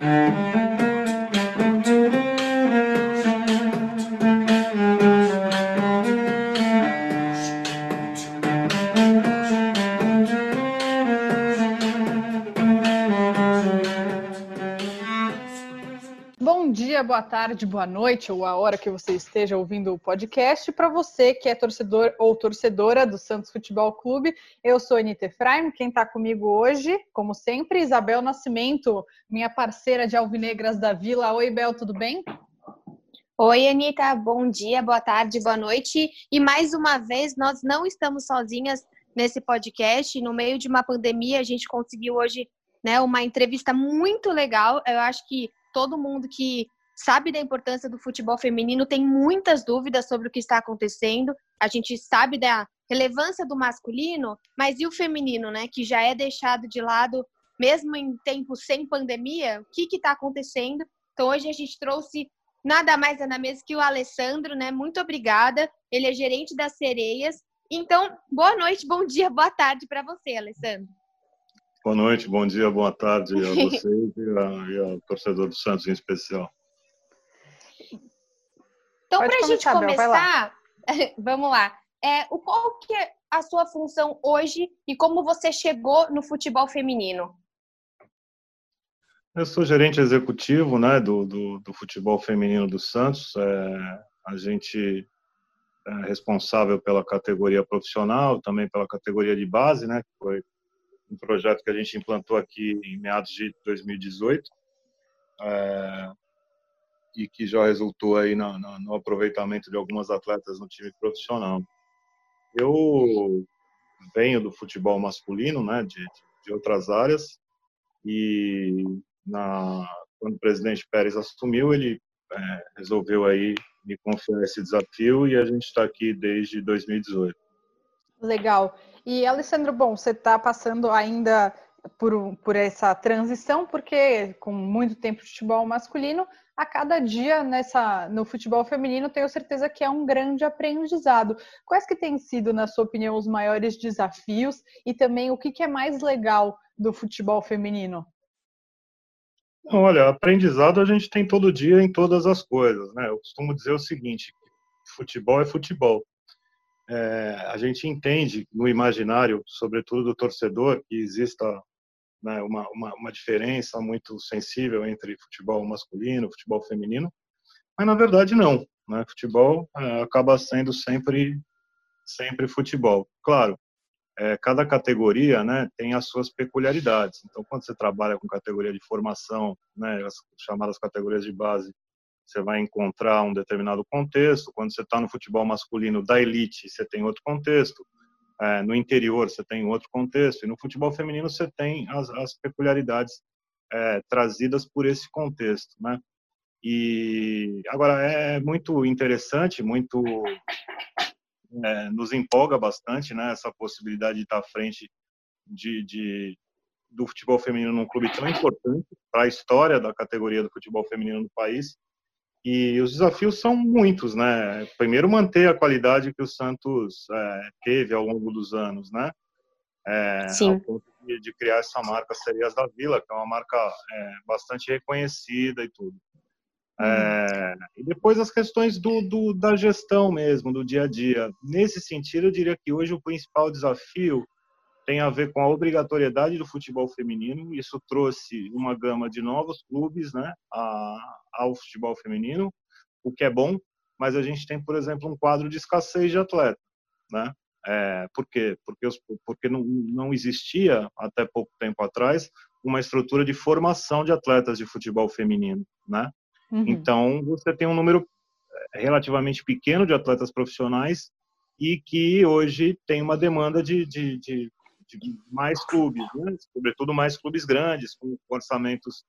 dia, tarde, boa noite, ou a hora que você esteja ouvindo o podcast. Para você que é torcedor ou torcedora do Santos Futebol Clube, eu sou Anitta Efraim. Quem está comigo hoje, como sempre, Isabel Nascimento, minha parceira de Alvinegras da Vila. Oi, Bel, tudo bem? Oi, Anitta, bom dia, boa tarde, boa noite. E mais uma vez, nós não estamos sozinhas nesse podcast. No meio de uma pandemia, a gente conseguiu hoje né, uma entrevista muito legal. Eu acho que todo mundo que sabe da importância do futebol feminino, tem muitas dúvidas sobre o que está acontecendo. A gente sabe da relevância do masculino, mas e o feminino, né, que já é deixado de lado mesmo em tempos sem pandemia? O que está acontecendo? Então hoje a gente trouxe nada mais nada menos que o Alessandro, né? Muito obrigada. Ele é gerente das Sereias. Então, boa noite, bom dia, boa tarde para você, Alessandro. Boa noite, bom dia, boa tarde a vocês e ao torcedor do Santos em especial. Então, para a gente começar, lá. vamos lá. É, o, qual que é a sua função hoje e como você chegou no futebol feminino? Eu sou gerente executivo né, do, do, do futebol feminino do Santos. É, a gente é responsável pela categoria profissional, também pela categoria de base, né, que foi um projeto que a gente implantou aqui em meados de 2018. É, e que já resultou aí no, aproveitamento de algumas atletas no time profissional. Eu venho do futebol masculino, né, de, de outras áreas, e na, quando o presidente Pérez assumiu, ele é, resolveu aí me confiar esse desafio e a gente está aqui desde 2018. Legal. E Alessandro, bom, você está passando ainda por, por essa transição, porque com muito tempo de futebol masculino, a cada dia nessa no futebol feminino tenho certeza que é um grande aprendizado. Quais que têm sido, na sua opinião, os maiores desafios e também o que, que é mais legal do futebol feminino? Olha, aprendizado a gente tem todo dia em todas as coisas, né? Eu costumo dizer o seguinte: futebol é futebol. É, a gente entende no imaginário, sobretudo do torcedor, que exista né, uma, uma, uma, diferença muito sensível entre futebol masculino, futebol feminino, mas na verdade não. Né? Futebol é, acaba sendo sempre sempre futebol. Claro, é, cada categoria né, tem as suas peculiaridades. Então, quando você trabalha com categoria de formação, né, as chamadas categorias de base, você vai encontrar um determinado contexto. Quando você está no futebol masculino da elite, você tem outro contexto. É, no interior você tem outro contexto e no futebol feminino você tem as, as peculiaridades é, trazidas por esse contexto, né? E agora é muito interessante, muito é, nos empolga bastante, né? Essa possibilidade de estar à frente de, de do futebol feminino num clube tão importante para a história da categoria do futebol feminino no país e os desafios são muitos, né? Primeiro, manter a qualidade que o Santos é, teve ao longo dos anos, né? É, Sim. De, criar essa marca Serias da Vila, que é uma marca é, bastante reconhecida e tudo. É, uhum. e depois as questões do, do, da gestão mesmo, do dia a dia. Nesse sentido, eu diria que hoje o principal desafio tem a ver com a obrigatoriedade do futebol feminino. Isso trouxe uma gama de novos clubes né, ao futebol feminino, o que é bom, mas a gente tem, por exemplo, um quadro de escassez de atleta. Né? É, por quê? Porque, os, porque não, não existia, até pouco tempo atrás, uma estrutura de formação de atletas de futebol feminino. Né? Uhum. Então, você tem um número é, relativamente pequeno de atletas profissionais e que hoje tem uma demanda de, de, de de mais clubes, né? sobretudo mais clubes grandes, com orçamentos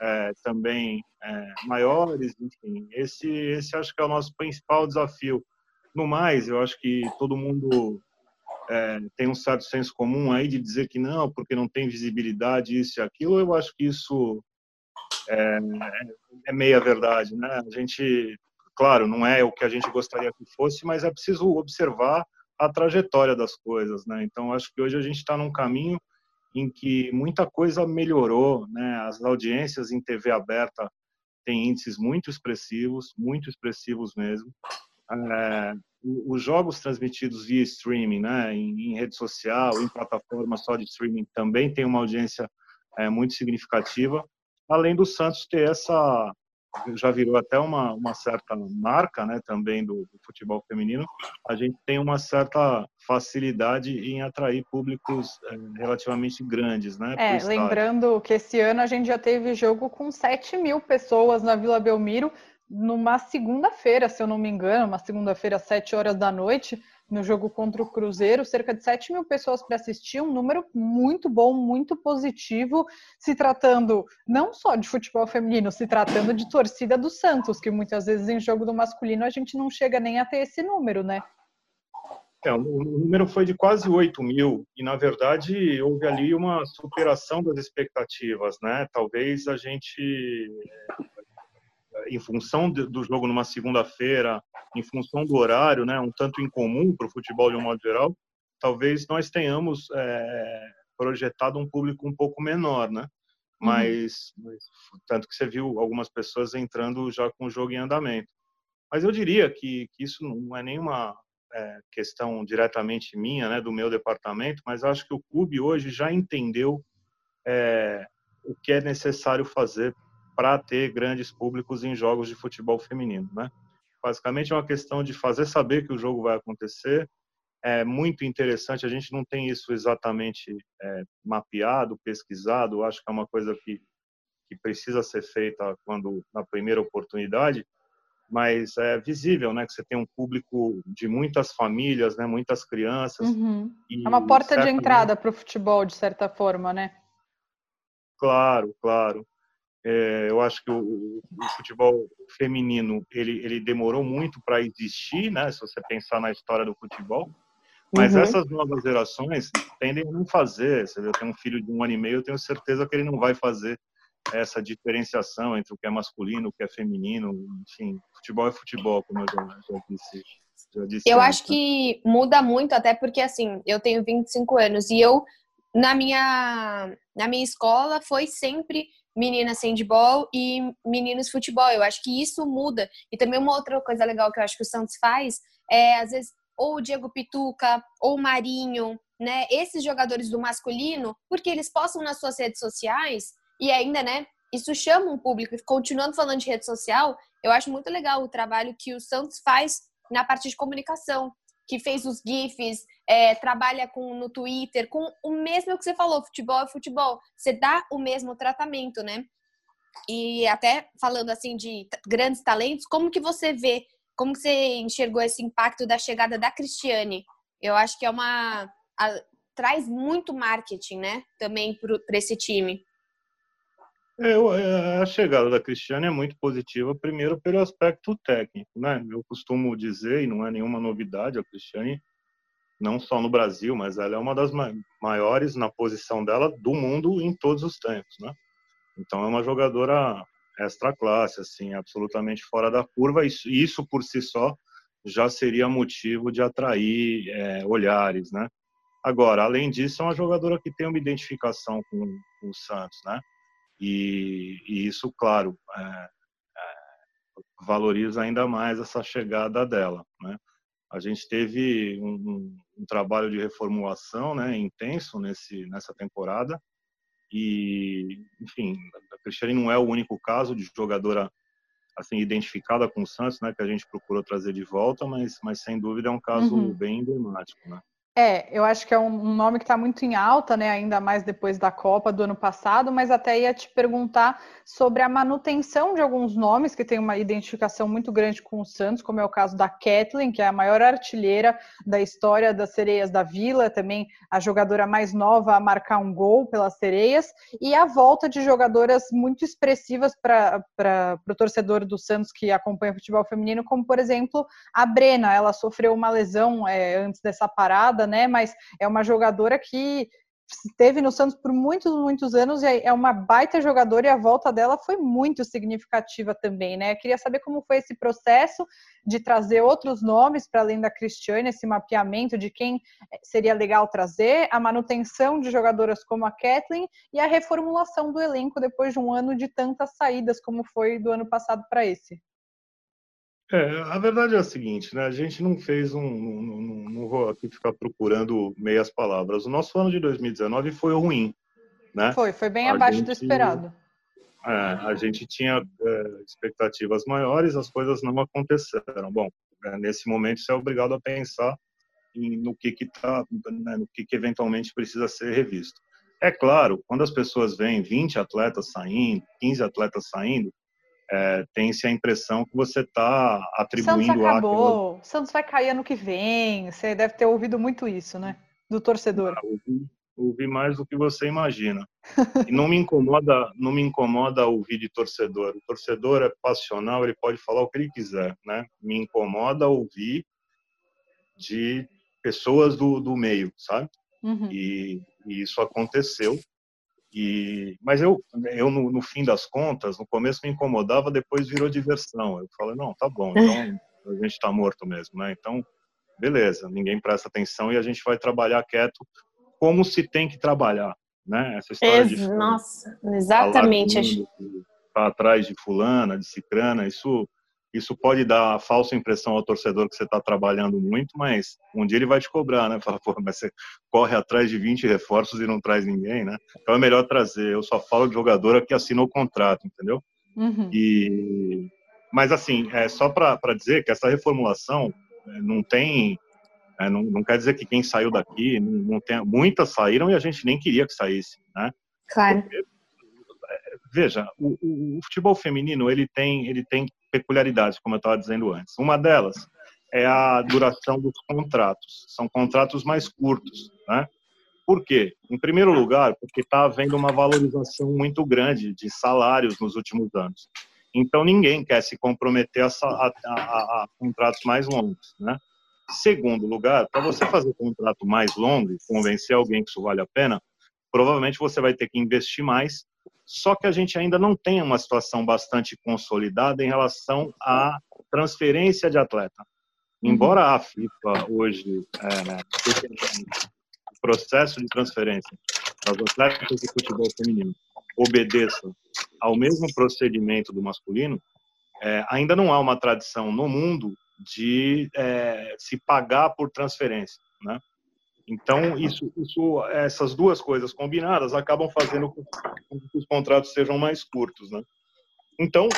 é, também é, maiores, enfim. Esse, esse acho que é o nosso principal desafio. No mais, eu acho que todo mundo é, tem um certo senso comum aí de dizer que não, porque não tem visibilidade, isso e aquilo. Eu acho que isso é, é meia verdade, né? A gente, claro, não é o que a gente gostaria que fosse, mas é preciso observar a trajetória das coisas, né? Então acho que hoje a gente está num caminho em que muita coisa melhorou, né? As audiências em TV aberta têm índices muito expressivos, muito expressivos mesmo. É, os jogos transmitidos via streaming, né, em, em, rede social, em plataforma só de streaming, também tem uma audiência é, muito significativa. Além do Santos ter essa já virou até uma, uma certa marca né, também do, do, futebol feminino, a gente tem uma certa facilidade em atrair públicos é, relativamente grandes. Né, é, lembrando que esse ano a gente já teve jogo com 7 mil pessoas na Vila Belmiro, numa segunda-feira, se eu não me engano, uma segunda-feira às 7 horas da noite no jogo contra o Cruzeiro, cerca de 7 mil pessoas para assistir, um número muito bom, muito positivo, se tratando não só de futebol feminino, se tratando de torcida do Santos, que muitas vezes em jogo do masculino a gente não chega nem a ter esse número, né? É, o número foi de quase 8 mil, e na verdade houve ali uma superação das expectativas, né? Talvez a gente em função do jogo numa segunda-feira, em função do horário, né, um tanto incomum para o futebol de um modo geral, talvez nós tenhamos é, projetado um público um pouco menor, né? Uhum. Mas, uhum. tanto que você viu algumas pessoas entrando já com o jogo em andamento. Mas eu diria que, que isso não é nenhuma é, questão diretamente minha, né, do meu departamento, mas acho que o clube hoje já entendeu é, o que é necessário fazer para ter grandes públicos em jogos de futebol feminino, né? Basicamente é uma questão de fazer saber que o jogo vai acontecer. É muito interessante. A gente não tem isso exatamente é, mapeado, pesquisado. Acho que é uma coisa que que precisa ser feita quando na primeira oportunidade, mas é visível, né, que você tem um público de muitas famílias, né, muitas crianças. Uhum. é uma porta de entrada para o futebol, de certa forma, né? Claro, claro. É, eu acho que o, o, futebol feminino ele, ele demorou muito para existir, né? Se você pensar na história do futebol, mas uhum. essas novas gerações tendem a não fazer. Você vê, eu tenho um filho de um ano e meio, eu tenho certeza que ele não vai fazer essa diferenciação entre o que é masculino, o que é feminino. Enfim, futebol é futebol, como eu já, já disse. Já disse eu antes. acho que muda muito, até porque assim, eu tenho 25 anos e eu na minha na minha escola foi sempre meninas handball e meninos futebol. Eu acho que isso muda. E também uma outra coisa legal que eu acho que o Santos faz é, às vezes, ou o Diego Pituca, ou o Marinho, né? Esses jogadores do masculino, porque eles postam nas suas redes sociais e ainda, né? Isso chama um público. Continuando falando de rede social, eu acho muito legal o trabalho que o Santos faz na parte de comunicação que fez os GIFs, é, trabalha com no Twitter, com o mesmo que você falou, futebol é futebol. Você dá o mesmo tratamento, né? E até falando assim de grandes talentos, como que você vê, como que você enxergou esse impacto da chegada da Cristiane? Eu acho que é uma a, traz muito marketing, né? Também para esse time. É, é, a chegada da Cristiane é muito positiva, primeiro pelo aspecto técnico, né? Eu costumo dizer, e não é nenhuma novidade, a Cristiane, não só no Brasil, mas ela é uma das maiores na posição dela do mundo em todos os tempos, né? Então é uma jogadora extra classe, assim, absolutamente fora da curva, e isso por si só já seria motivo de atrair é, olhares, né? Agora, além disso, é uma jogadora que tem uma identificação com, com o Santos, né? E, e isso, claro, é, é, valoriza ainda mais essa chegada dela. Né? A gente teve um, um, trabalho de reformulação né, intenso nesse, nessa temporada e, enfim, a Cristiane não é o único caso de jogadora assim identificada com o Santos, né, que a gente procurou trazer de volta, mas, mas sem dúvida é um caso uhum. bem emblemático, né? É, eu acho que é um nome que está muito em alta, né? Ainda mais depois da Copa do ano passado, mas até ia te perguntar sobre a manutenção de alguns nomes que têm uma identificação muito grande com o Santos, como é o caso da Kathleen, que é a maior artilheira da história das sereias da Vila, também a jogadora mais nova a marcar um gol pelas sereias, e a volta de jogadoras muito expressivas para o torcedor do Santos que acompanha o futebol feminino, como por exemplo a Brena. Ela sofreu uma lesão é, antes dessa parada né? Mas é uma jogadora que esteve no Santos por muitos, muitos anos e é uma baita jogadora e a volta dela foi muito significativa também, né? Queria saber como foi esse processo de trazer outros nomes para além da Cristiane, esse mapeamento de quem seria legal trazer, a manutenção de jogadoras como a Kathleen e a reformulação do elenco depois de um ano de tantas saídas como foi do ano passado para esse. É, a verdade é a seguinte, né? A gente não fez um, não, não vou aqui ficar procurando meias palavras. O nosso ano de 2019 foi ruim, né? Foi, foi bem a abaixo gente, do esperado. É, a gente tinha é, expectativas maiores, as coisas não aconteceram. Bom, é, nesse momento você é obrigado a pensar em, no que que tá, né, no que que eventualmente precisa ser revisto. É claro, quando as pessoas veem 20 atletas saindo, 15 atletas saindo, é, tem-se a impressão que você está atribuindo... Santos acabou, aquela... Santos vai cair ano que vem, você deve ter ouvido muito isso, né? Do torcedor. Ah, ouvi, ouvi, mais do que você imagina. E não me incomoda, não me incomoda ouvir de torcedor. O torcedor é passional, ele pode falar o que ele quiser, né? Me incomoda ouvir de pessoas do, do meio, sabe? Uhum. E, e isso aconteceu e, mas eu, eu no, no, fim das contas, no começo me incomodava, depois virou diversão. Eu falei, não, tá bom, então a gente está morto mesmo, né? Então, beleza, ninguém presta atenção e a gente vai trabalhar quieto como se tem que trabalhar, né? Essa história de nossa, exatamente. Tá atrás de fulana, de cicrana, isso isso pode dar a falsa impressão ao torcedor que você está trabalhando muito, mas um dia ele vai te cobrar, né? Fala, pô, mas você corre atrás de 20 reforços e não traz ninguém, né? Então é melhor trazer. Eu só falo de jogadora que assinou o contrato, entendeu? Uhum. E mas assim, é só para dizer que essa reformulação é, não tem, é, não, não, quer dizer que quem saiu daqui não, não tem, muitas saíram e a gente nem queria que saísse, né? Claro. Porque, veja, o, o, o, futebol feminino ele tem ele tem peculiaridades, como eu estava dizendo antes. Uma delas é a duração dos contratos. São contratos mais curtos, né? Por quê? Em primeiro lugar, porque está havendo uma valorização muito grande de salários nos últimos anos. Então, ninguém quer se comprometer a, a, a, a contratos mais longos, né? Segundo lugar, para você fazer um contrato mais longo e convencer alguém que isso vale a pena, provavelmente você vai ter que investir mais só que a gente ainda não tem uma situação bastante consolidada em relação à transferência de atleta. Embora a FIFA hoje, é, o processo de transferência das atletas de futebol feminino obedeça ao mesmo procedimento do masculino, é, ainda não há uma tradição no mundo de é, se pagar por transferência, né? Então, isso, isso, essas duas coisas combinadas acabam fazendo com que os contratos sejam mais curtos, né? Então,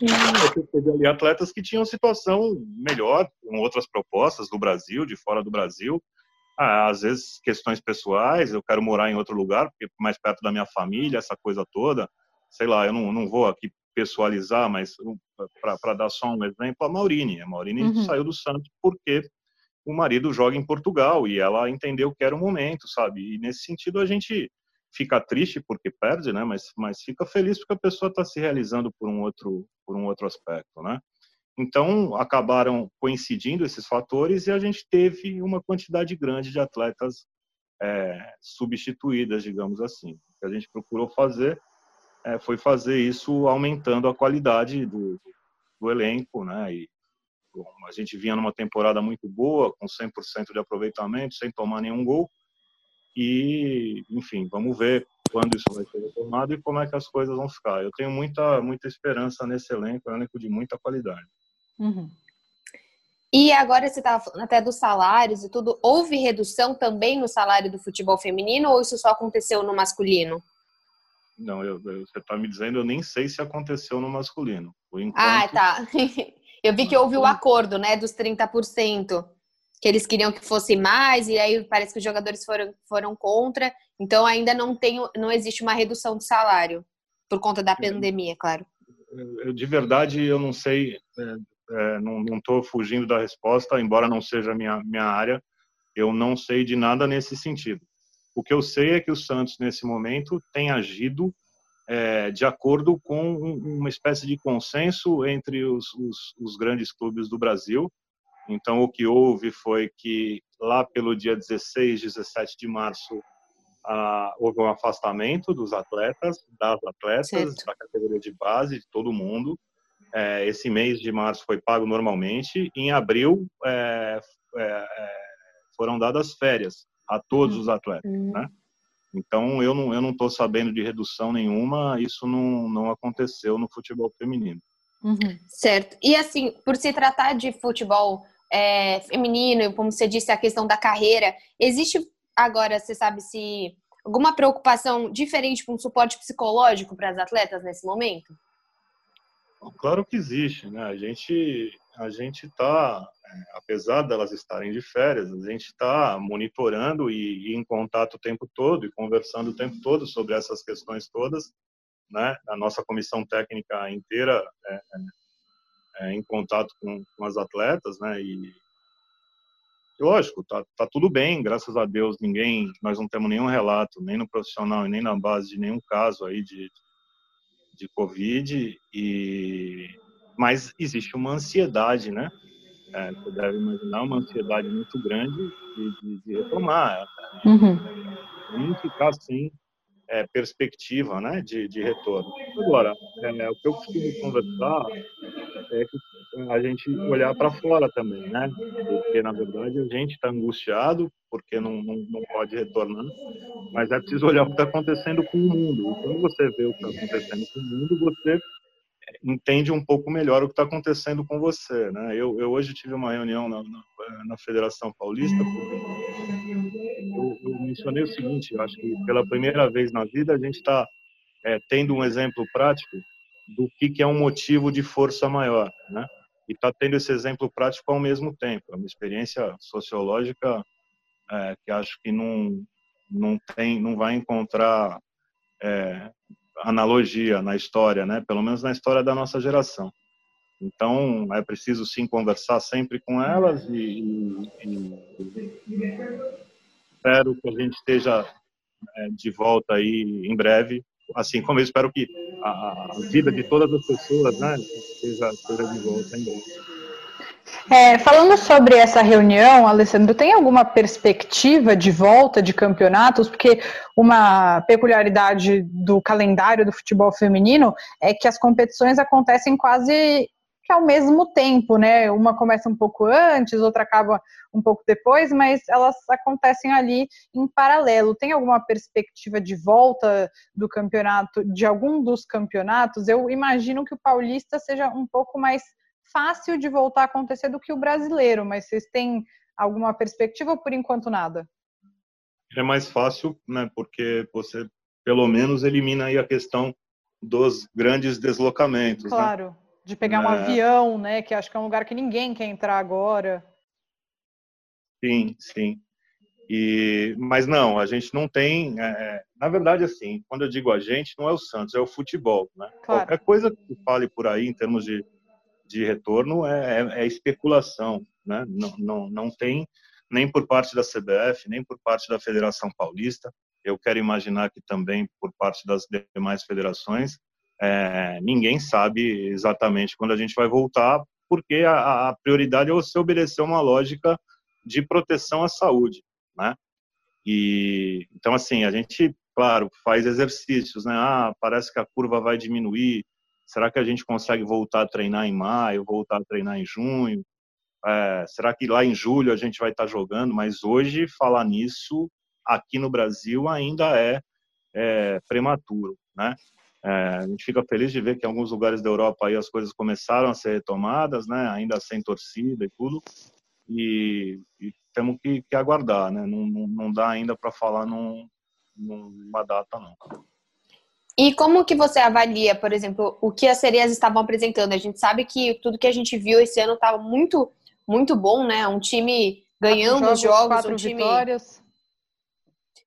você teve ali atletas que tinham situação melhor, com outras propostas do Brasil, de fora do Brasil, ah, às vezes questões pessoais, eu quero morar em outro lugar, porque mais perto da minha família, essa coisa toda, sei lá, eu não, não vou aqui pessoalizar, mas para dar só um exemplo, a Maurine. A Maurine uhum. saiu do Santos porque o marido joga em Portugal e ela entendeu que era o momento, sabe? E nesse sentido a gente fica triste porque perde, né? Mas mas fica feliz porque a pessoa está se realizando por um outro por um outro aspecto, né? Então acabaram coincidindo esses fatores e a gente teve uma quantidade grande de atletas é, substituídas, digamos assim. O que a gente procurou fazer é, foi fazer isso aumentando a qualidade do, do elenco, né? E a gente vinha numa temporada muito boa, com 100% de aproveitamento, sem tomar nenhum gol. E, enfim, vamos ver quando isso vai ser retomado e como é que as coisas vão ficar. Eu tenho muita, muita esperança nesse elenco, é um elenco de muita qualidade. Uhum. E agora você estava falando até dos salários e tudo. Houve redução também no salário do futebol feminino ou isso só aconteceu no masculino? Não, eu, eu, você está me dizendo, eu nem sei se aconteceu no masculino. Enquanto... Ah, tá. Eu vi que houve o acordo, né, dos 30%, que eles queriam que fosse mais, e aí parece que os jogadores foram, foram contra. Então ainda não tem, não existe uma redução de salário, por conta da pandemia, claro. Eu, de verdade, eu não sei, é, é, não estou fugindo da resposta, embora não seja minha, minha área, eu não sei de nada nesse sentido. O que eu sei é que o Santos, nesse momento, tem agido é, de acordo com uma espécie de consenso entre os, os, os, grandes clubes do Brasil. Então, o que houve foi que lá pelo dia 16, 17 de março, ah, houve um afastamento dos atletas, das atletas, certo. da categoria de base, de todo mundo. É, esse mês de março foi pago normalmente. Em abril é, é, é foram dadas férias a todos os atletas, uhum. né? Então eu não eu não estou sabendo de redução nenhuma. Isso não não aconteceu no futebol feminino. Uhum. Certo. E assim, por se tratar de futebol é, feminino, como você disse, a questão da carreira, existe agora, você sabe se alguma preocupação diferente com um suporte psicológico para as atletas nesse momento? Claro que existe, né? A gente a gente está, é, apesar delas estarem de férias, a gente está monitorando e, e, em contato o tempo todo e conversando o tempo todo sobre essas questões todas, né? A nossa comissão técnica inteira é, é, é em contato com, com, as atletas, né? E lógico, tá, tá tudo bem, graças a Deus, ninguém, nós não temos nenhum relato, nem no profissional e nem na base de nenhum caso aí de, de Covid, e, mas existe uma ansiedade, né? É, você deve imaginar uma ansiedade muito grande de, de, de retomar. Uhum. Nem ficar sem é, perspectiva né, de, de retorno. Agora, é, o que eu costumo conversar é que a gente olhar para fora também, né? Porque, na verdade, a gente está angustiado porque não, não, não pode retornar, mas é preciso olhar o que está acontecendo com o mundo. E quando você vê o que está acontecendo com o mundo, você entende um pouco melhor o que está acontecendo com você, né? Eu, eu hoje tive uma reunião na, na, na Federação Paulista, eu, eu, mencionei o seguinte, eu acho que pela primeira vez na vida a gente está é, tendo um exemplo prático do que, que é um motivo de força maior, né? E está tendo esse exemplo prático ao mesmo tempo. É uma experiência sociológica é, que acho que não não tem, não vai encontrar é, analogia na história, né? Pelo menos na história da nossa geração. Então é preciso sim conversar sempre com elas e, e, e espero que a gente esteja é, de volta aí em breve, assim como eu espero que a, a vida de todas as pessoas, né, esteja, de volta em breve. É, falando sobre essa reunião, Alessandro, tem alguma perspectiva de volta de campeonatos? Porque uma peculiaridade do calendário do futebol feminino é que as competições acontecem quase que ao mesmo tempo, né? Uma começa um pouco antes, outra acaba um pouco depois, mas elas acontecem ali em paralelo. Tem alguma perspectiva de volta do campeonato, de algum dos campeonatos? Eu imagino que o paulista seja um pouco mais fácil de voltar a acontecer do que o brasileiro, mas vocês têm alguma perspectiva ou por enquanto nada? É mais fácil, né, porque você pelo menos elimina aí a questão dos grandes deslocamentos. Né? Claro, né? de pegar um é... avião, né, que acho que é um lugar que ninguém quer entrar agora. Sim, sim. E, mas não, a gente não tem. É, é na verdade, assim, quando eu digo a gente, não é o Santos, é o futebol. Né? Claro. Qualquer coisa que fale por aí em termos de de retorno é, é, é especulação, né? Não, não, não tem nem por parte da CBF, nem por parte da Federação Paulista. Eu quero imaginar que também por parte das demais federações, é, ninguém sabe exatamente quando a gente vai voltar, porque a, a prioridade é você obedecer uma lógica de proteção à saúde, né? E então assim a gente, claro, faz exercícios, né? Ah, parece que a curva vai diminuir, Será que a gente consegue voltar a treinar em maio, voltar a treinar em junho? É, será que lá em julho a gente vai estar jogando? Mas hoje falar nisso aqui no Brasil ainda é, é prematuro, né? É, a gente fica feliz de ver que em alguns lugares da Europa aí as coisas começaram a ser retomadas, né? Ainda sem torcida e tudo. E, e temos que, que, aguardar, né? Não, não, não dá ainda para falar num, numa data, não. E como que você avalia, por exemplo, o que as sereias estavam apresentando? A gente sabe que tudo que a gente viu esse ano estava muito, muito bom, né? Um time ganhando os jogos, quatro um time... vitórias.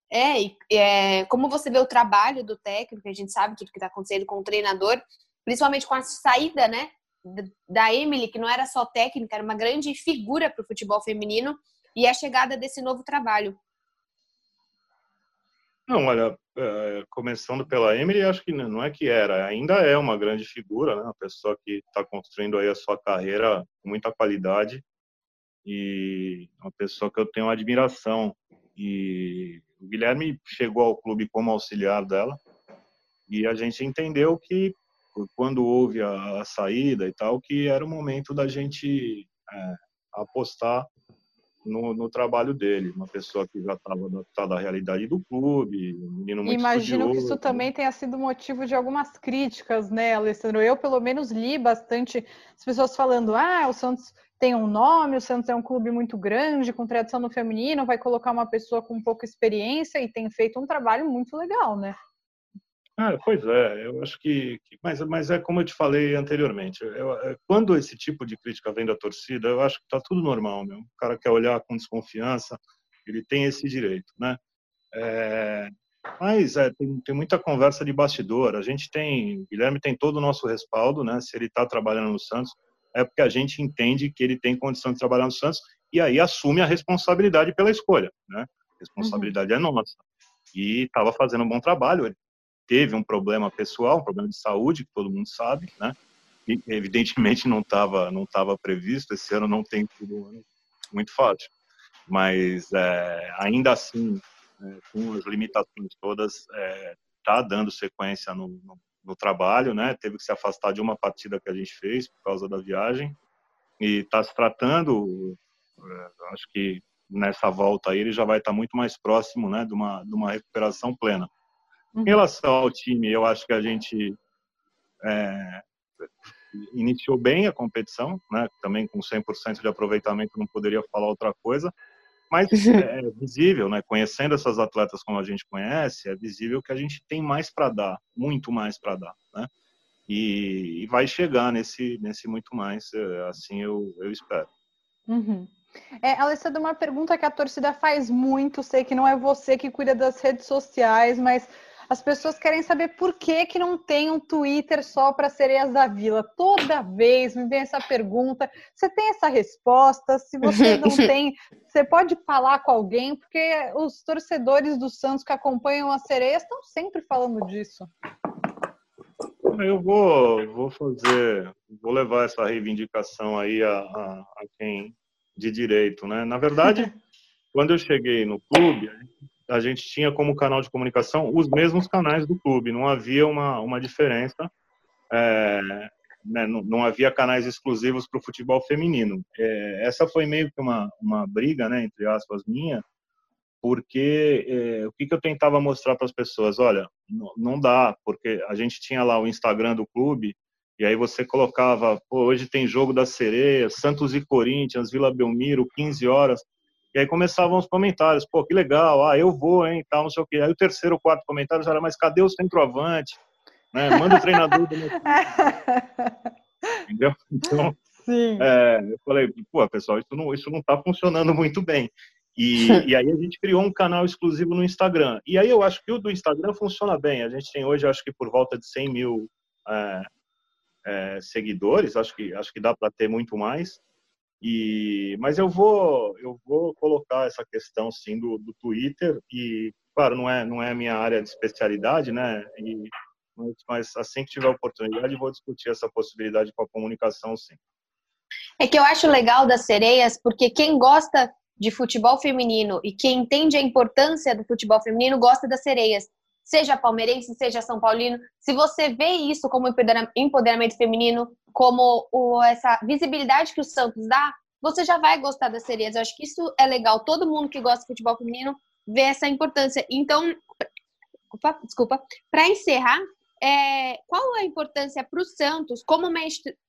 É, e, é, como você vê o trabalho do técnico, a gente sabe tudo que está acontecendo com o treinador, principalmente com a saída, né, da Emily, que não era só técnica, era uma grande figura para o futebol feminino, e a chegada desse novo trabalho. Não, olha, é, começando pela Emily, acho que não é que era, ainda é uma grande figura, né? Uma pessoa que está construindo aí a sua carreira com muita qualidade e uma pessoa que eu tenho admiração e O Guilherme chegou ao clube como auxiliar dela e a gente entendeu que quando houve a, a saída e tal, que era o momento da gente é, apostar no, no, trabalho dele, uma pessoa que já estava adaptada à realidade do clube, um menino muito Imagino que isso né? também tenha sido motivo de algumas críticas, né, Alessandro? Eu, pelo menos, li bastante as pessoas falando, ah, o Santos tem um nome, o Santos é um clube muito grande, com tradição no feminino, vai colocar uma pessoa com pouca experiência e tem feito um trabalho muito legal, né? Ah, pois é, eu acho que, que, mas, mas é como eu te falei anteriormente, eu, é, quando esse tipo de crítica vem da torcida, eu acho que está tudo normal, meu. O cara quer olhar com desconfiança, ele tem esse direito, né? É, mas é, tem, tem, muita conversa de bastidor. A gente tem, o Guilherme tem todo o nosso respaldo, né? Se ele está trabalhando no Santos, é porque a gente entende que ele tem condição de trabalhar no Santos e aí assume a responsabilidade pela escolha, né? A responsabilidade uhum. é nossa. E estava fazendo um bom trabalho. Ele teve um problema pessoal, um problema de saúde, que todo mundo sabe, né? E, evidentemente não estava não tava previsto, esse ano não tem ano muito fácil. Mas é, ainda assim, é, com as limitações todas, está é, dando sequência no, no, no, trabalho, né? Teve que se afastar de uma partida que a gente fez por causa da viagem e está se tratando, é, acho que nessa volta aí ele já vai estar tá muito mais próximo, né, de uma, de uma recuperação plena. Em relação ao time, eu acho que a gente é, iniciou bem a competição, né? também com 100% de aproveitamento, não poderia falar outra coisa, mas é, é visível, né? conhecendo essas atletas como a gente conhece, é visível que a gente tem mais para dar, muito mais para dar. Né? E, e, vai chegar nesse, nesse muito mais, é, assim eu, eu espero. Uhum. É, Alessandra, uma pergunta que a torcida faz muito, sei que não é você que cuida das redes sociais, mas as pessoas querem saber por que, que não tem um Twitter só para sereias da vila. Toda vez me vem essa pergunta. Você tem essa resposta? Se você não tem, você pode falar com alguém, porque os torcedores do Santos que acompanham as sereias estão sempre falando disso. Eu vou, vou fazer, vou levar essa reivindicação aí a, a, a quem de direito, né? Na verdade, quando eu cheguei no clube, a gente tinha como canal de comunicação os mesmos canais do clube, não havia uma, uma diferença, é, né, não, não, havia canais exclusivos para o futebol feminino. É, essa foi meio que uma, uma briga, né, entre aspas, minha, porque é, o que, que eu tentava mostrar para as pessoas? Olha, não, não dá, porque a gente tinha lá o Instagram do clube, e aí você colocava, hoje tem jogo da sereia, Santos e Corinthians, Vila Belmiro, 15 horas. E aí começavam os comentários, pô, que legal, ah, eu vou, hein, tal, não sei o quê. Aí o terceiro, o quarto comentário já era, mas cadê o centroavante? Né? Manda o treinador do meu Entendeu? Então, é, eu falei, pô, pessoal, isso não, isso não tá funcionando muito bem. E, e, aí a gente criou um canal exclusivo no Instagram. E aí eu acho que o do Instagram funciona bem. A gente tem hoje, acho que por volta de 100 mil é, é, seguidores. Acho que acho que dá para ter muito mais. E, mas eu vou, eu vou colocar essa questão sim do, do Twitter e, claro, não é, não é a minha área de especialidade, né? E, mas, mas assim que tiver oportunidade, vou discutir essa possibilidade com a comunicação, sim. É que eu acho legal das sereias, porque quem gosta de futebol feminino e quem entende a importância do futebol feminino gosta das sereias. Seja palmeirense, seja São Paulino. Se você vê isso como empoderamento feminino, como o, essa visibilidade que o Santos dá, você já vai gostar das sereias. Eu acho que isso é legal. Todo mundo que gosta de futebol feminino vê essa importância. Então, opa, desculpa, para encerrar, é, qual a importância para o Santos, como uma,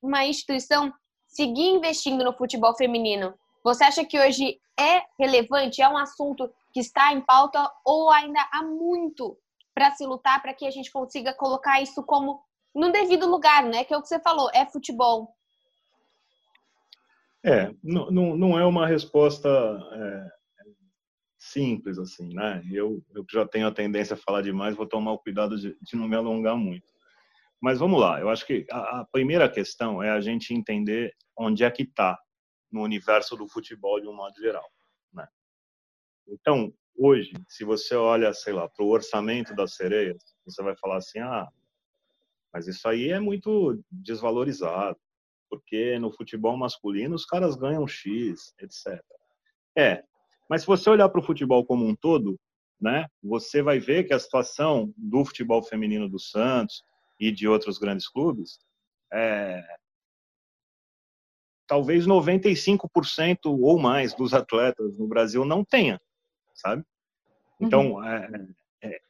uma instituição, seguir investindo no futebol feminino? Você acha que hoje é relevante, é um assunto que está em pauta ou ainda há muito para se lutar para que a gente consiga colocar isso como no devido lugar, né? Que é o que você falou, é futebol. É, não, não, é uma resposta é, simples assim, né? Eu, eu já tenho a tendência a falar demais, vou tomar o cuidado de, de não me alongar muito. Mas vamos lá, eu acho que a, a primeira questão é a gente entender onde é que está no universo do futebol de um modo geral, né? Então, hoje, se você olha, sei lá, para o orçamento das sereias, você vai falar assim, ah, mas isso aí é muito desvalorizado, porque no futebol masculino os caras ganham X, etc. É, mas se você olhar para o futebol como um todo, né, você vai ver que a situação do futebol feminino do Santos e de outros grandes clubes é, talvez 95% ou mais dos atletas no Brasil não tenha, sabe? Então, uhum. é, é,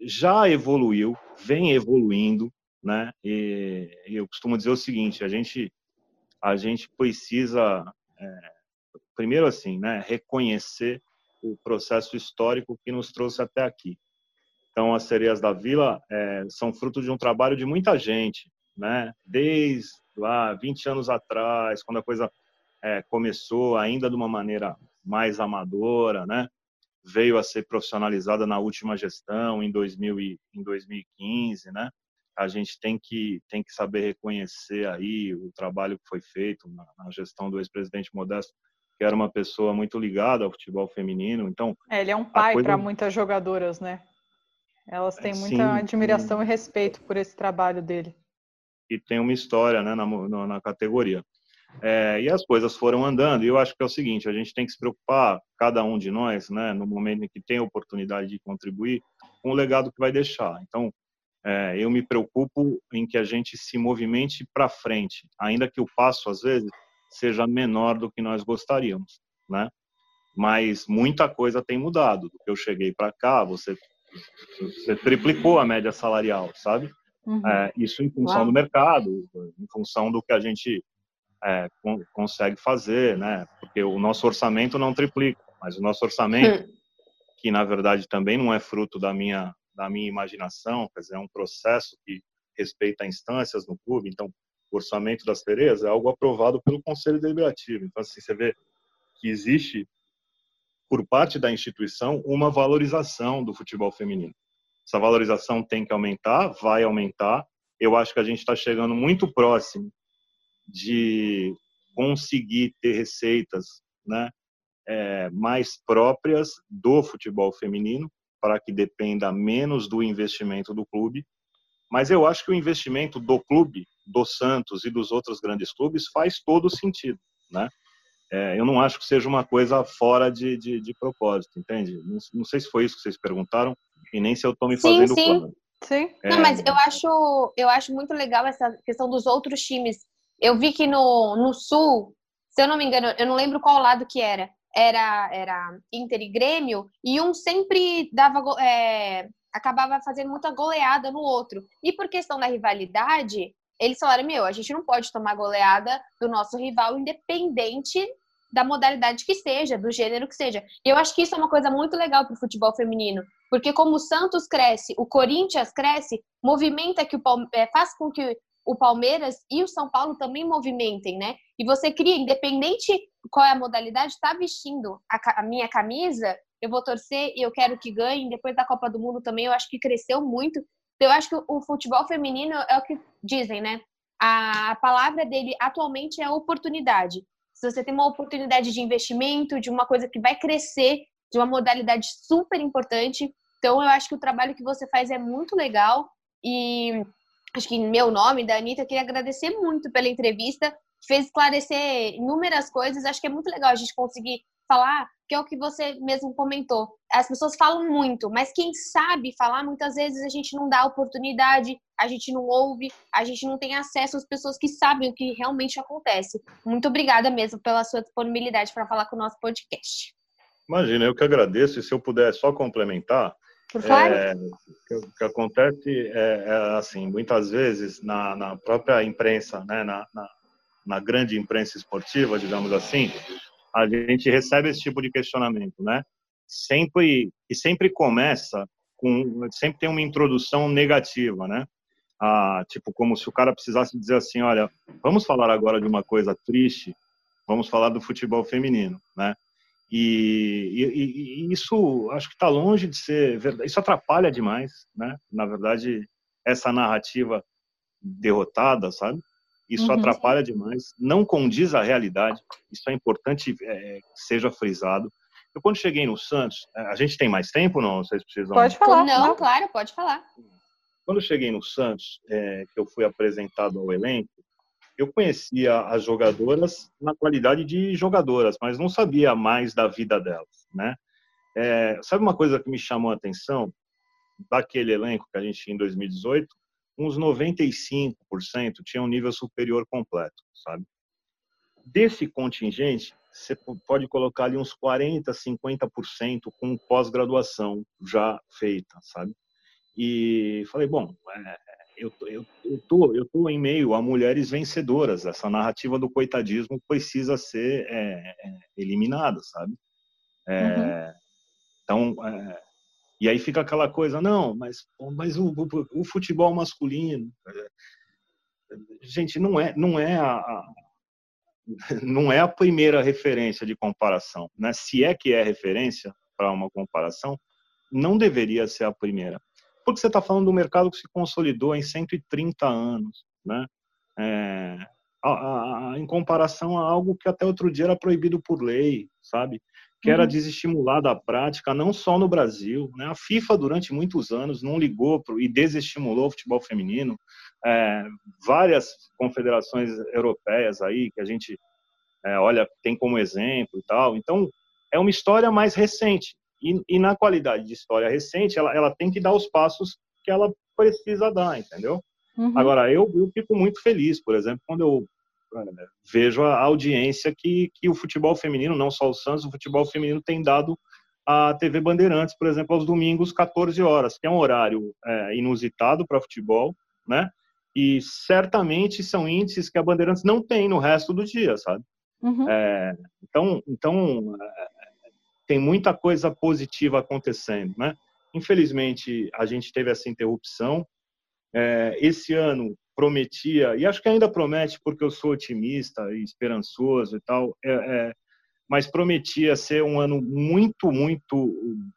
já evoluiu, vem evoluindo, né? E, eu costumo dizer o seguinte: a gente, a gente precisa, é, primeiro assim, né, reconhecer o processo histórico que nos trouxe até aqui. Então, as sereias da Vila é, são fruto de um trabalho de muita gente, né? Desde lá 20 anos atrás, quando a coisa é, começou ainda de uma maneira mais amadora, né? Veio a ser profissionalizada na última gestão em 2000 e, em 2015, né? A gente tem que tem que saber reconhecer aí o trabalho que foi feito na, na gestão do ex-presidente Modesto, que era uma pessoa muito ligada ao futebol feminino. Então, é, ele é um pai coisa... para muitas jogadoras, né? Elas têm muita sim, admiração e respeito por esse trabalho dele e tem uma história né, na, na categoria. É, e as coisas foram andando, e eu acho que é o seguinte: a gente tem que se preocupar, cada um de nós, né, no momento em que tem a oportunidade de contribuir, com o legado que vai deixar. Então, é, eu me preocupo em que a gente se movimente para frente, ainda que o passo, às vezes, seja menor do que nós gostaríamos, né? Mas muita coisa tem mudado. Do que eu cheguei para cá, você, você triplicou a média salarial, sabe? Uhum. É, isso em função Uau. do mercado, em função do que a gente é, consegue fazer, né? Porque o nosso orçamento não triplica, mas o nosso orçamento, hum. que na verdade também não é fruto da minha da minha imaginação, quer dizer, é um processo que respeita instâncias no clube. Então, o orçamento das Terezas é algo aprovado pelo Conselho Deliberativo. Então, assim, você vê que existe por parte da instituição uma valorização do futebol feminino. Essa valorização tem que aumentar, vai aumentar. Eu acho que a gente está chegando muito próximo de conseguir ter receitas né, é, mais próprias do futebol feminino, para que dependa menos do investimento do clube. Mas eu acho que o investimento do clube, do Santos e dos outros grandes clubes faz todo sentido, né? É, eu não acho que seja uma coisa fora de, de, de propósito, entende? Não, não, sei se foi isso que vocês perguntaram e nem se eu estou me fazendo sim, sim. Sim. É... Não, mas eu acho, eu acho muito legal essa questão dos outros times. Eu vi que no, no Sul, se eu não me engano, eu não lembro qual lado que era, era, era Inter e Grêmio, e um sempre dava, é, acabava fazendo muita goleada no outro. E por questão da rivalidade, eles falaram: meu, a gente não pode tomar goleada do nosso rival, independente da modalidade que seja, do gênero que seja. E eu acho que isso é uma coisa muito legal para o futebol feminino, porque como o Santos cresce, o Corinthians cresce, movimenta que o é, faz com que o Palmeiras e o São Paulo também movimentem, né? E você cria, independente qual é a modalidade, está vestindo a, a, minha camisa, eu vou torcer e eu quero que ganhe. Depois da Copa do Mundo também, eu acho que cresceu muito. Então, eu acho que o futebol feminino é o que dizem, né? A palavra dele atualmente é oportunidade se você tem uma oportunidade de investimento, de uma coisa que vai crescer, de uma modalidade super importante. Então, eu acho que o trabalho que você faz é muito legal. E acho que em meu nome, da Anitta, eu queria agradecer muito pela entrevista, que fez esclarecer inúmeras coisas. Acho que é muito legal a gente conseguir falar, que é o que você mesmo comentou. As pessoas falam muito, mas quem sabe falar, muitas vezes a gente não dá oportunidade, a gente não ouve, a gente não tem acesso às pessoas que sabem o que realmente acontece. Muito obrigada mesmo pela sua disponibilidade para falar com o nosso podcast. Imagina, eu que agradeço, e se eu puder só complementar, Por favor. É, o que acontece é, é, assim, muitas vezes na, na própria imprensa, né, na, na, na grande imprensa esportiva, digamos assim, a gente recebe esse tipo de questionamento, né? Sempre e sempre começa com sempre tem uma introdução negativa, né? Ah, tipo como se o cara precisasse dizer assim, olha, vamos falar agora de uma coisa triste, vamos falar do futebol feminino, né? E, e, e isso acho que está longe de ser verdade. Isso atrapalha demais, né? Na verdade, essa narrativa derrotada, sabe? Isso uhum. atrapalha demais, não condiz à realidade. Isso é importante é, que seja frisado. Eu, quando cheguei no Santos, é, a gente tem mais tempo não? Vocês precisam. Pode falar. Não, claro, pode falar. Quando eu cheguei no Santos, é, que eu fui apresentado ao elenco, eu conhecia as jogadoras na qualidade de jogadoras, mas não sabia mais da vida delas, né? É, sabe uma coisa que me chamou a atenção daquele elenco que a gente tinha em 2018? Uns 95% tinham um nível superior completo, sabe? Desse contingente, você pode colocar ali uns 40, 50% com pós-graduação já feita, sabe? E falei, bom, é, eu, eu, eu, tô, eu tô em meio a mulheres vencedoras. Essa narrativa do coitadismo precisa ser é, é, eliminada, sabe? É, uhum. Então, é, e aí fica aquela coisa, não, mas, mas o, o, o futebol masculino, é, gente, não é, não é a, a não é a primeira referência de comparação, né? Se é que é referência para uma comparação, não deveria ser a primeira, porque você está falando do mercado que se consolidou em 130 anos, né? É, a, a, a, em comparação a algo que até outro dia era proibido por lei, sabe? Que era uhum. desestimular da prática, não só no Brasil. Né? A FIFA, durante muitos anos, não ligou pro, e desestimulou o futebol feminino. É, várias confederações europeias aí, que a gente é, olha, tem como exemplo e tal. Então, é uma história mais recente. E, e na qualidade de história recente, ela, ela tem que dar os passos que ela precisa dar, entendeu? Uhum. Agora, eu, eu fico muito feliz, por exemplo, quando eu é, vejo a audiência que, que o futebol feminino, não só o Santos, o futebol feminino tem dado à TV Bandeirantes, por exemplo, aos domingos, 14 horas, que é um horário é, inusitado para futebol, né? E certamente são índices que a Bandeirantes não tem no resto do dia, sabe? Uhum. É, então, então é, tem muita coisa positiva acontecendo, né? Infelizmente, a gente teve essa interrupção. É, esse ano prometia, e acho que ainda promete, porque eu sou otimista e esperançoso e tal, é, é, mas prometia ser um ano muito, muito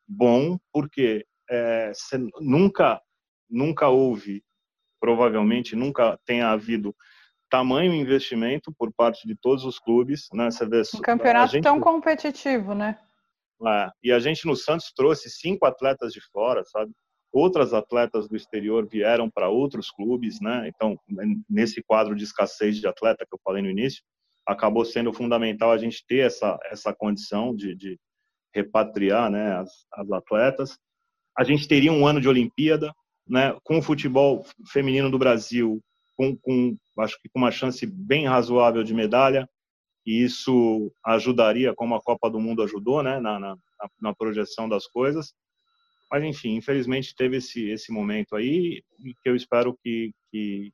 bom, porque é, nunca, nunca houve, provavelmente nunca tenha havido tamanho investimento por parte de todos os clubes. Né? Você vê, um campeonato gente, tão competitivo, né? E a gente no Santos trouxe cinco atletas de fora, sabe? Outras atletas do exterior vieram para outros clubes, né? Então, nesse quadro de escassez de atleta que eu falei no início, acabou sendo fundamental a gente ter essa, essa condição de, de repatriar né, as, as atletas. A gente teria um ano de Olimpíada, né, com o futebol feminino do Brasil com, com acho que com uma chance bem razoável de medalha, e isso ajudaria, como a Copa do Mundo ajudou, né, na, na, na projeção das coisas. Mas, enfim, infelizmente teve esse, esse momento aí, que eu espero que, que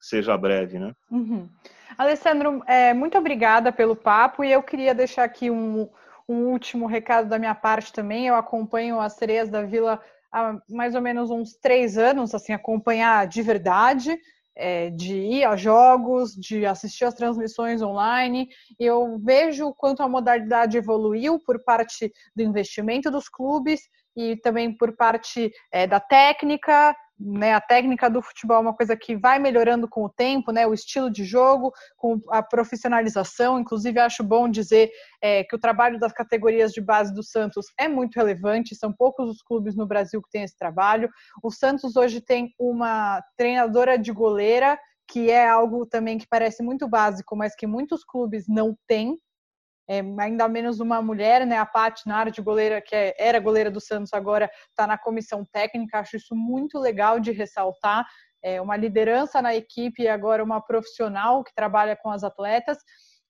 seja breve, né? Uhum. Alessandro, é, muito obrigada pelo papo, e eu queria deixar aqui um, um último recado da minha parte também. Eu acompanho as sereias da Vila há mais ou menos uns três anos, assim, acompanhar de verdade é, de ir a jogos, de assistir as transmissões online. Eu vejo o quanto a modalidade evoluiu por parte do investimento dos clubes e também por parte é, da técnica, né, a técnica do futebol é uma coisa que vai melhorando com o tempo, né, o estilo de jogo, com a profissionalização. Inclusive, acho bom dizer é, que o trabalho das categorias de base do Santos é muito relevante. São poucos os clubes no Brasil que têm esse trabalho. O Santos hoje tem uma treinadora de goleira, que é algo também que parece muito básico, mas que muitos clubes não têm é, ainda menos uma mulher, né? A Paty Nara, de goleira, que é, era goleira do Santos, agora está na comissão técnica. Acho isso muito legal de ressaltar. É, uma liderança na equipe e agora uma profissional que trabalha com as atletas.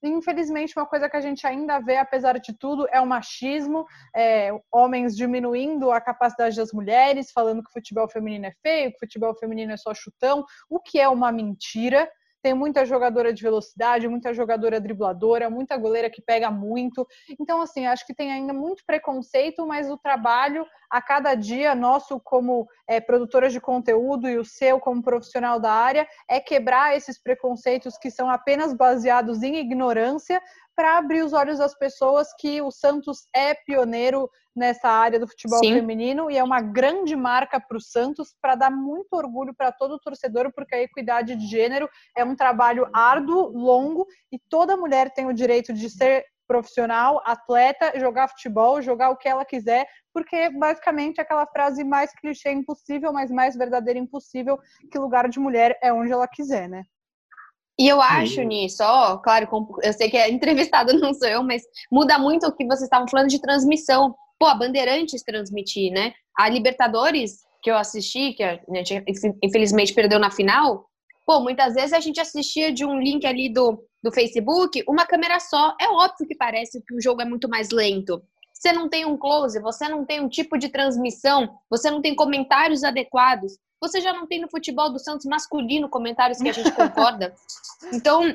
Infelizmente, uma coisa que a gente ainda vê, apesar de tudo, é o machismo, é, homens diminuindo a capacidade das mulheres, falando que o futebol feminino é feio, que o futebol feminino é só chutão, o que é uma mentira tem muita jogadora de velocidade, muita jogadora dribladora, muita goleira que pega muito. Então, assim, acho que tem ainda muito preconceito, mas o trabalho a cada dia nosso como é, produtoras de conteúdo e o seu como profissional da área é quebrar esses preconceitos que são apenas baseados em ignorância para abrir os olhos das pessoas que o Santos é pioneiro nessa área do futebol Sim. feminino e é uma grande marca para o Santos para dar muito orgulho para todo torcedor, porque a equidade de gênero é um trabalho árduo, longo e toda mulher tem o direito de ser profissional, atleta, jogar futebol, jogar o que ela quiser, porque basicamente é aquela frase mais clichê impossível, mas mais verdadeira impossível, que lugar de mulher é onde ela quiser, né? E eu acho nisso, ó, claro, eu sei que é entrevistada não sou eu, mas muda muito o que vocês estavam falando de transmissão. Pô, a Bandeirantes transmitir, né? A Libertadores, que eu assisti, que a gente infelizmente perdeu na final, pô, muitas vezes a gente assistia de um link ali do, do Facebook, uma câmera só. É óbvio que parece que o jogo é muito mais lento. Você não tem um close, você não tem um tipo de transmissão, você não tem comentários adequados. Você já não tem no futebol do Santos masculino comentários que a gente concorda. Então,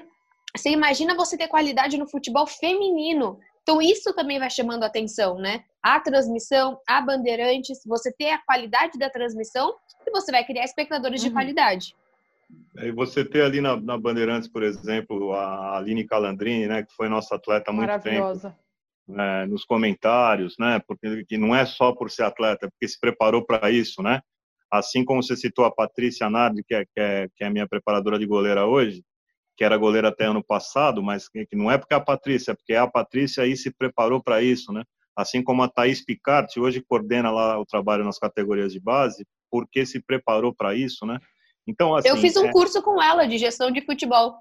você imagina você ter qualidade no futebol feminino. Então, isso também vai chamando a atenção, né? A transmissão, a bandeirantes, você ter a qualidade da transmissão e você vai criar espectadores uhum. de qualidade. E você ter ali na, na, Bandeirantes, por exemplo, a Aline Calandrini, né, que foi nossa atleta há muito tempo, né, nos comentários, né, porque que não é só por ser atleta, é porque se preparou para isso, né? Assim como você citou a Patrícia Nardi, que é, que é, que é minha preparadora de goleira hoje, que era goleira até ano passado, mas que não é porque é a Patrícia, é porque a Patrícia aí se preparou para isso, né? Assim como a Thaís Picarte hoje coordena lá o trabalho nas categorias de base, porque se preparou para isso, né? Então, assim, eu fiz um é... curso com ela de gestão de futebol.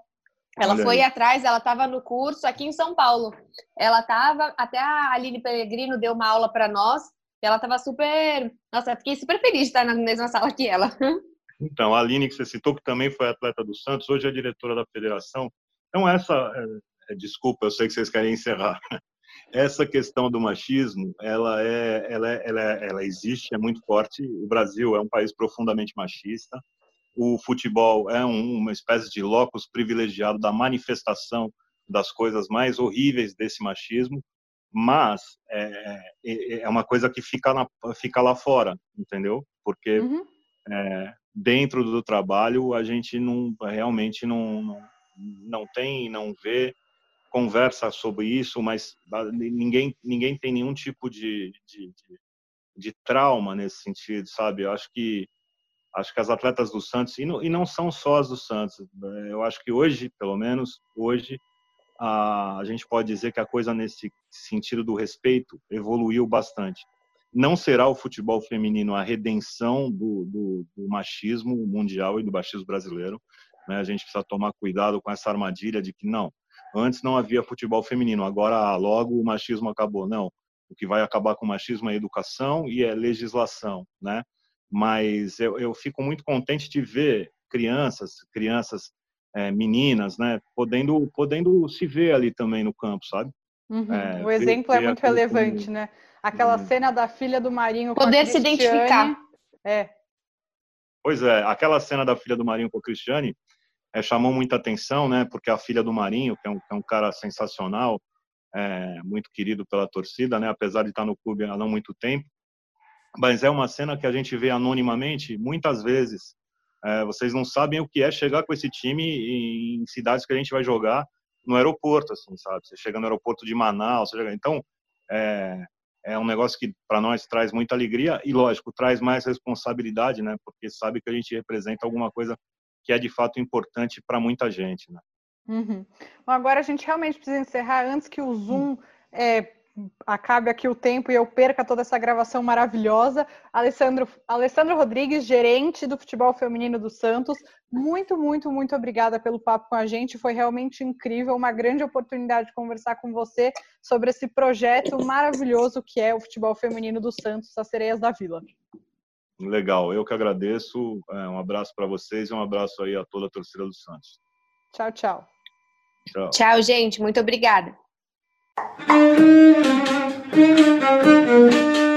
Ela Olha foi aí. atrás, ela estava no curso aqui em São Paulo. Ela estava, até a Aline Pellegrino deu uma aula para nós. Ela estava super, nossa, fiquei super feliz de estar na mesma sala que ela. Então, a Aline que você citou, que também foi atleta do Santos, hoje é diretora da federação. Então, essa, é, é, desculpa, eu sei que vocês querem encerrar. Essa questão do machismo, ela é, ela, é, ela, é, ela existe, é muito forte. O Brasil é um país profundamente machista o futebol é um, uma espécie de locus privilegiado da manifestação das coisas mais horríveis desse machismo, mas é, é, é uma coisa que fica, na, fica lá fora, entendeu? Porque uhum. é, dentro do trabalho a gente não realmente não, não, não tem, não vê, conversa sobre isso, mas ninguém, ninguém tem nenhum tipo de, de, de, de trauma nesse sentido, sabe? Eu acho que acho que as atletas do Santos, e não, e não são só as do Santos, eu acho que hoje, pelo menos, hoje, a, a gente pode dizer que a coisa nesse sentido do respeito evoluiu bastante. Não será o futebol feminino a redenção do, do, do machismo mundial e do machismo brasileiro. Né? A gente precisa tomar cuidado com essa armadilha de que não, antes não havia futebol feminino, agora logo o machismo acabou. Não, o que vai acabar com o machismo é educação e é legislação, né? mas eu, eu fico muito contente de ver crianças, crianças, é, meninas, né, podendo, podendo se ver ali também no campo, sabe? Uhum. É, o exemplo ver, é muito relevante, como... né? Aquela uhum. cena da filha do Marinho poder se identificar. É. Pois é, aquela cena da filha do Marinho com a Cristiane é, chamou muita atenção, né? Porque a filha do Marinho, que é um, que é um cara sensacional, é, muito querido pela torcida, né? Apesar de estar no clube há não muito tempo, mas é uma cena que a gente vê anonimamente muitas vezes. É, vocês não sabem o que é chegar com esse time em cidades que a gente vai jogar no aeroporto, assim, sabe? Você chega no aeroporto de Manaus, chega... então é um negócio que para nós traz muita alegria e, lógico, traz mais responsabilidade, né? Porque sabe que a gente representa alguma coisa que é de fato importante para muita gente, né? Uhum. Bom, agora a gente realmente precisa encerrar antes que o Zoom é, acabe aqui o tempo e eu perca toda essa gravação maravilhosa. Alessandro, Alessandro Rodrigues, gerente do futebol feminino do Santos, muito, muito, muito obrigada pelo papo com a gente. Foi realmente incrível, uma grande oportunidade de conversar com você sobre esse projeto maravilhoso que é o futebol feminino do Santos, as Sereias da Vila. Legal, eu que agradeço. É, um abraço para vocês e um abraço aí a toda a torcida do Santos. Tchau, tchau. Tchau, tchau gente. Muito obrigada. Thank you.